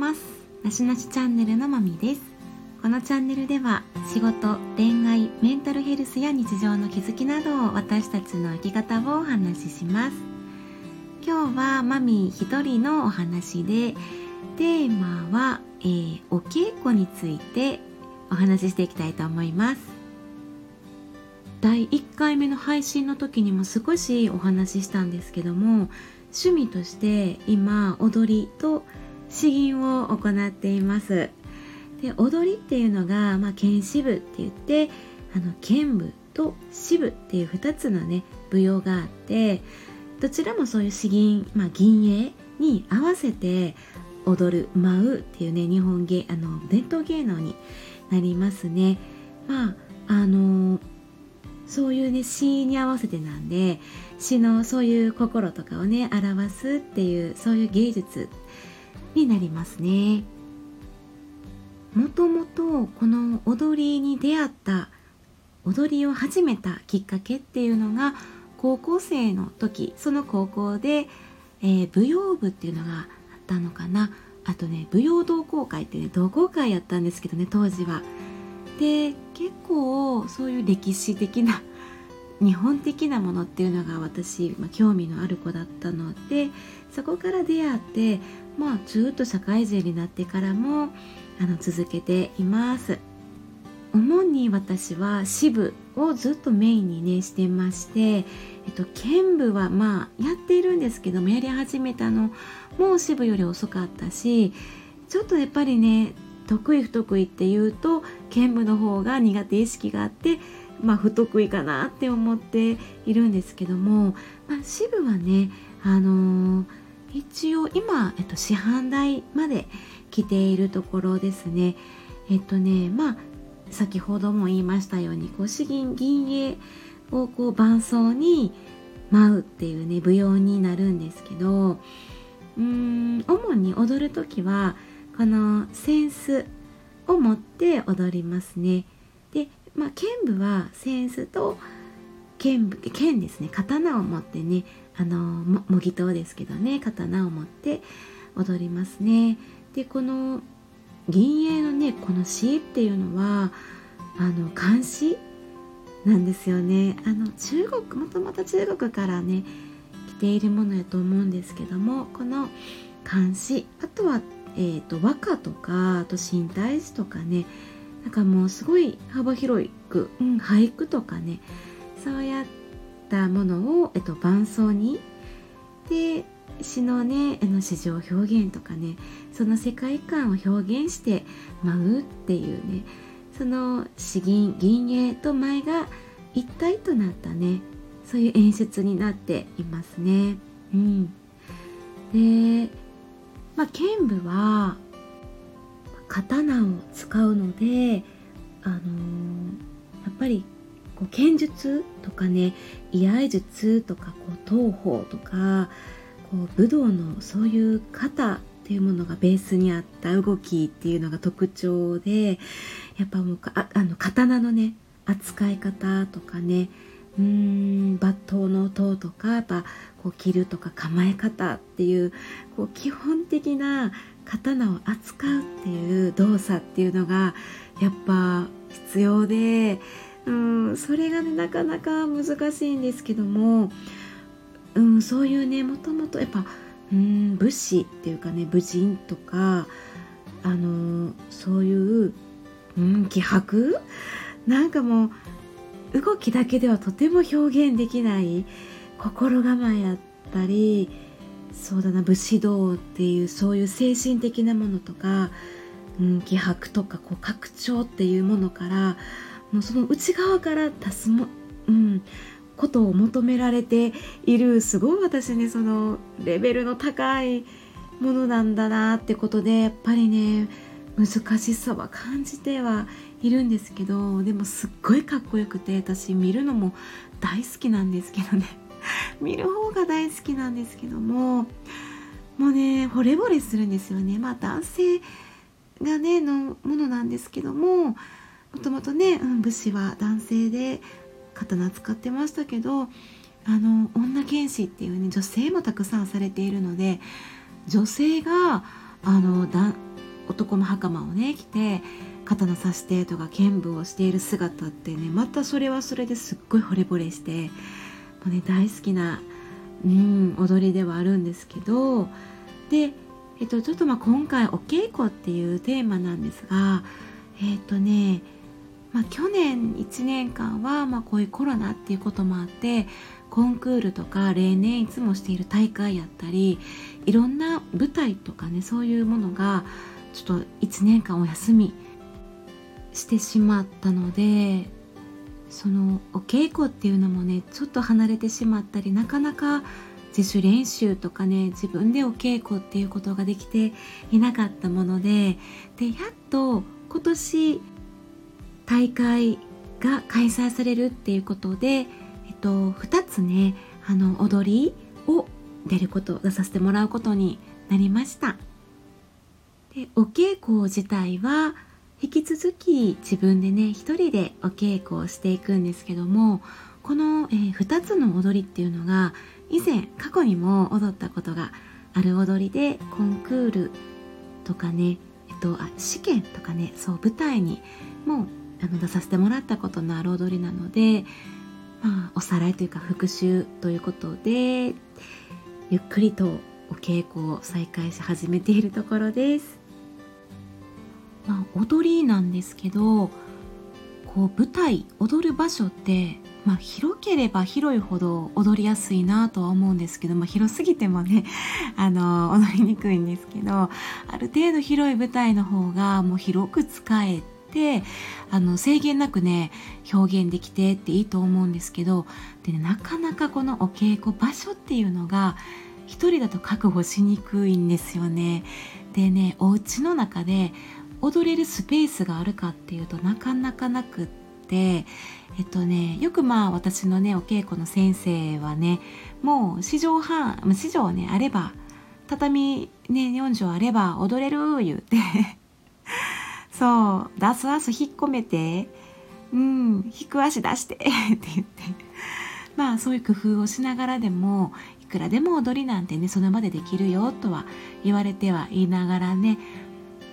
ます。なしなしチャンネルのまみです。このチャンネルでは仕事恋愛メンタルヘルスや日常の気づきなどを私たちの生き方をお話しします。今日はマミ一人のお話でテーマは、えー、お稽古についてお話ししていきたいと思います。第1回目の配信の時にも少しお話ししたんですけども趣味として今踊りと詩吟を行っています。で踊りっていうのが、まあ、剣士部って言ってあの剣部と詩部っていう2つのね舞踊があってどちらもそういう詩吟、まあ、銀影に合わせて踊る舞うっていうね日本芸あの伝統芸能になりますね。まああのそういうね詩に合わせてなんで詩のそういう心とかをね表すっていうそういう芸術になりますね。もともとこの踊りに出会った踊りを始めたきっかけっていうのが高校生の時。その高校で、えー、舞踊部っていうのがあったのかな。あとね舞踊同好会ってね同好会やったんですけどね当時は。で結構そういう歴史的な日本的なものっていうのが私、まあ、興味のある子だったのでそこから出会ってまあずっと社会人になってからもあの続けています。主に私は支部をずっとメインにねしてまして、えっと、剣部はまあやっているんですけどもやり始めたのも支部より遅かったしちょっとやっぱりね得意不得意っていうと剣部の方が苦手意識があってまあ、不得意かなって思っているんですけども、まあ、支部はね、あのー、一応今、えっと、市販台まで来ているところですね。えっとねまあ先ほども言いましたようにこう詩吟銀影をこう伴奏に舞うっていうね舞踊になるんですけどうーん主に踊る時はこの扇子を持って踊りますね。でまあ、剣舞は扇子と剣剣ですね刀を持ってねあのも模擬刀ですけどね刀を持って踊りますね。でこの銀影のねこの詩っていうのはあの漢詩なんですよね。あの中国もともと中国からね来ているものやと思うんですけどもこの漢詩あとは、えーと和歌とかあと新体詩とかねなんかもうすごい幅広く、うん、俳句とかねそうやってたものを、えっと、伴奏にで詩のねあの詩情表現とかねその世界観を表現して舞うっていうねその詩吟銀影と舞が一体となったねそういう演出になっていますね。うん、で、まあ、剣舞は刀を使うのであのー、やっぱりこう剣術とかね居合術とかこう東方とかこう武道のそういう型っていうものがベースにあった動きっていうのが特徴でやっぱもうああの刀のね扱い方とかねうーん抜刀の塔とかやっぱこう切るとか構え方っていうこう基本的な刀を扱うっていう動作っていうのがやっぱ必要で、うん、それがねなかなか難しいんですけども、うん、そういうねもともとやっぱ、うん、武士っていうかね武人とかあのそういう、うん、気迫？なんかもう動きだけではとても表現できない心構えやったりそうだな武士道っていうそういう精神的なものとか、うん、気迫とかこう拡張っていうものからもうその内側から出すも、うん、ことを求められているすごい私ねそのレベルの高いものなんだなってことでやっぱりね難しさは感じてはいるんですけどでもすっごいかっこよくて私見るのも大好きなんですけどね。見る方が大好きなんですけどももうね惚れ惚れするんですよね。まあ男性がねのものなんですけどももともとね、うん、武士は男性で刀使ってましたけどあの女剣士っていうね女性もたくさんされているので女性があのだ男の袴をね着て刀刺してとか剣舞をしている姿ってねまたそれはそれですっごい惚れ惚れしてもう、ね、大好きな、うん、踊りではあるんですけどで、えっと、ちょっとまあ今回お稽古っていうテーマなんですがえっとねまあ、去年1年間は、まあ、こういうコロナっていうこともあってコンクールとか例年いつもしている大会やったりいろんな舞台とかねそういうものがちょっと1年間お休みしてしまったのでそのお稽古っていうのもねちょっと離れてしまったりなかなか自主練習とかね自分でお稽古っていうことができていなかったものででやっと今年大会が開催されるっていうことで、えっと、2つねあの踊りを出ること出させてもらうことになりました。でお稽古自体は引き続き自分でね一人でお稽古をしていくんですけどもこの、えー、2つの踊りっていうのが以前過去にも踊ったことがある踊りでコンクールとかね、えっと、あ試験とかねそう舞台にもうあの出させてもらったことのある踊りなので、まあ、おさらいというか復習ということでゆっくりとお稽古を再開し始めているところです。まあ、踊りなんですけどこう舞台踊る場所って、まあ、広ければ広いほど踊りやすいなとは思うんですけど、まあ、広すぎてもね あの踊りにくいんですけどある程度広い舞台の方がもう広く使えてあの制限なくね表現できてっていいと思うんですけどで、ね、なかなかこのお稽古場所っていうのが一人だと確保しにくいんですよね。でねお家の中で踊れるスペースがあるかっていうとなかなかなくってえっとねよくまあ私のねお稽古の先生はねもう四畳半四畳ねあれば畳ね4畳あれば踊れる言うてそう。出す足引っ込めて。うん。引く足出して。って言って。まあそういう工夫をしながらでもいくらでも踊りなんてねその場でできるよとは言われては言いながらね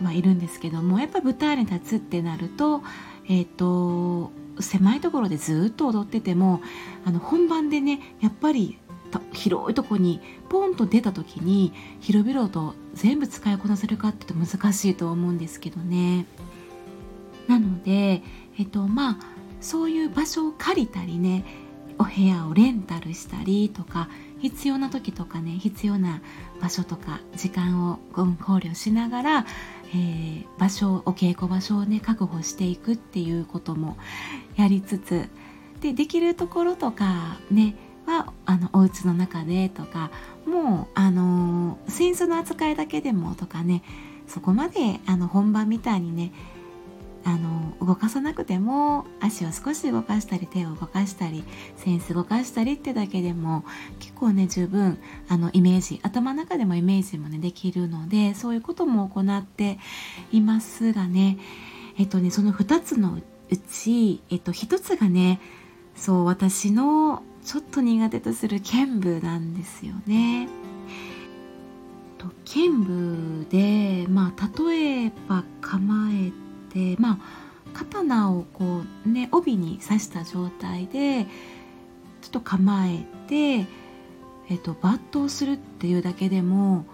まあ、いるんですけどもやっぱ舞台に立つってなると,、えーと、狭いところでずっと踊っててもあの本番でねやっぱり広いとこにポンと出た時に広々と全部使いこなせるかって言うと難しいと思うんですけどね。なので、えっとまあ、そういう場所を借りたりねお部屋をレンタルしたりとか必要な時とかね必要な場所とか時間を考慮しながら、えー、場所お稽古場所をね確保していくっていうこともやりつつでできるところとかねはあのお家の中でとかもうあの扇子の扱いだけでもとかねそこまであの本番みたいにねあの動かさなくても足を少し動かしたり手を動かしたりセンス動かしたりってだけでも結構ね十分あのイメージ頭の中でもイメージもねできるのでそういうことも行っていますがねえっとねその2つのうち、えっと、1つがねそう私のちょっと苦手とする剣舞なんですよね。と剣舞でまあ例えば構えてまあ刀をこうね帯に刺した状態でちょっと構えて、えっと、抜刀するっていうだけでも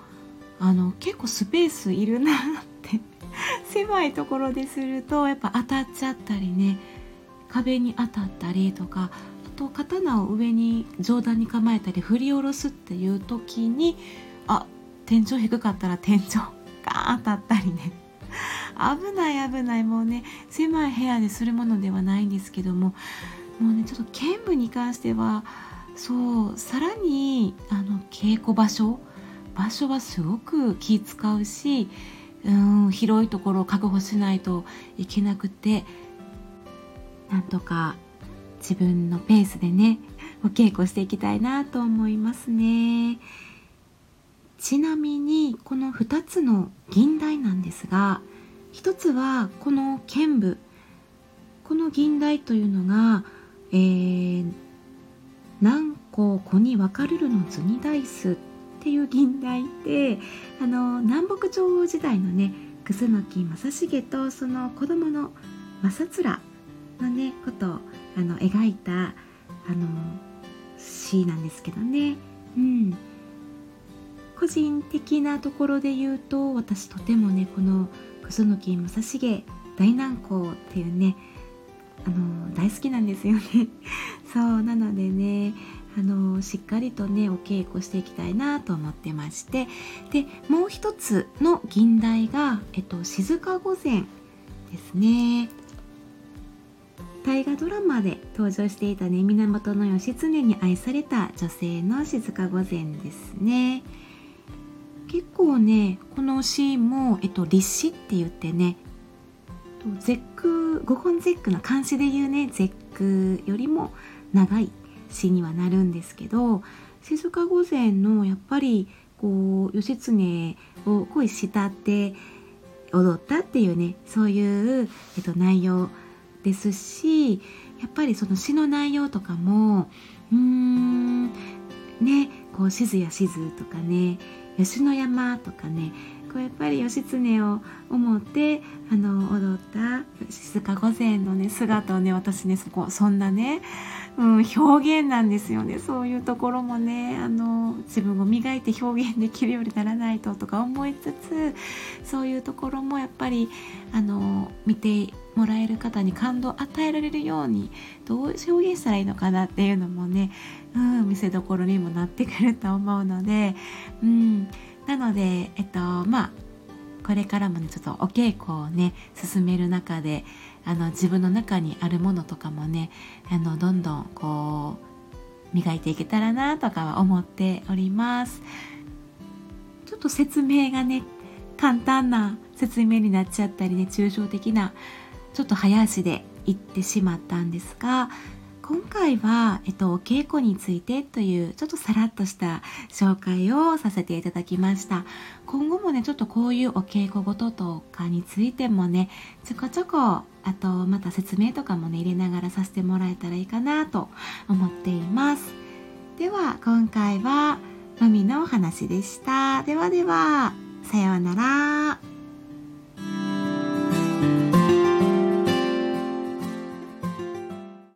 あの結構スペースいるなって 狭いところでするとやっぱ当たっちゃったりね壁に当たったりとかと刀を上に上段に構えたり振り下ろすっていう時にあ天井低かったら天井ガーン当たったりね。危ない危ないもうね狭い部屋でするものではないんですけどももうねちょっと剣舞に関してはそうさらにあの稽古場所場所はすごく気使うしうん広いところを確保しないといけなくてなんとか自分のペースでねお稽古していきたいなと思いますね。ちなみにこの2つの銀台なんですが一つはこの剣舞この銀台というのが、えー、南高子に分かるるの図にダイスっていう銀代ってあの南北朝時代のね楠木正成とその子供の正面のねことをあの描いたあの詩なんですけどね。うん。個人的なところで言うと私とてもねこの楠木正成大南光っていうねあの大好きなんですよね。そうなのでねあのしっかりとねお稽古していきたいなと思ってまして。でもう一つの銀代が、えっと、静御前ですね。大河ドラマで登場していたね源義経に愛された女性の静御前ですね。結構ねこのシーンも、えっと、立志って言ってね絶句五言絶句の漢詩で言うね絶句よりも長い詩にはなるんですけど静御前のやっぱりこう義経を恋したって踊ったっていうねそういう、えっと、内容ですしやっぱりその詩の内容とかもうーんねこう静や静とかね吉野山とかねこうやっぱり義経を思ってあの踊った静御前のね姿をね私ねそこそんなね、うん、表現なんですよね。そういうところもねあの自分を磨いて表現できるようにならないととか思いつつそういうところもやっぱりあの見てもらえる方に感動を与えられるようにどう表現したらいいのかなっていうのもね、うん、見せどころにもなってくると思うので、うん、なので、えっと、まあこれからもねちょっとお稽古をね進める中であの自分の中にあるものとかもねあのどんどんこう磨いていけたらなとかは思っております。ちょっと説明がね簡単な説明になっちゃったりね抽象的なちょっと早足で言ってしまったんですが今回は、えっと、お稽古についてというちょっとさらっとした紹介をさせていただきました。今後もねちょっとこういうお稽古事とかについてもねちょこちょこあとまた説明とかもね入れながらさせてもらえたらいいかなと思っています。では今回はのみのお話でした。ではではさようなら。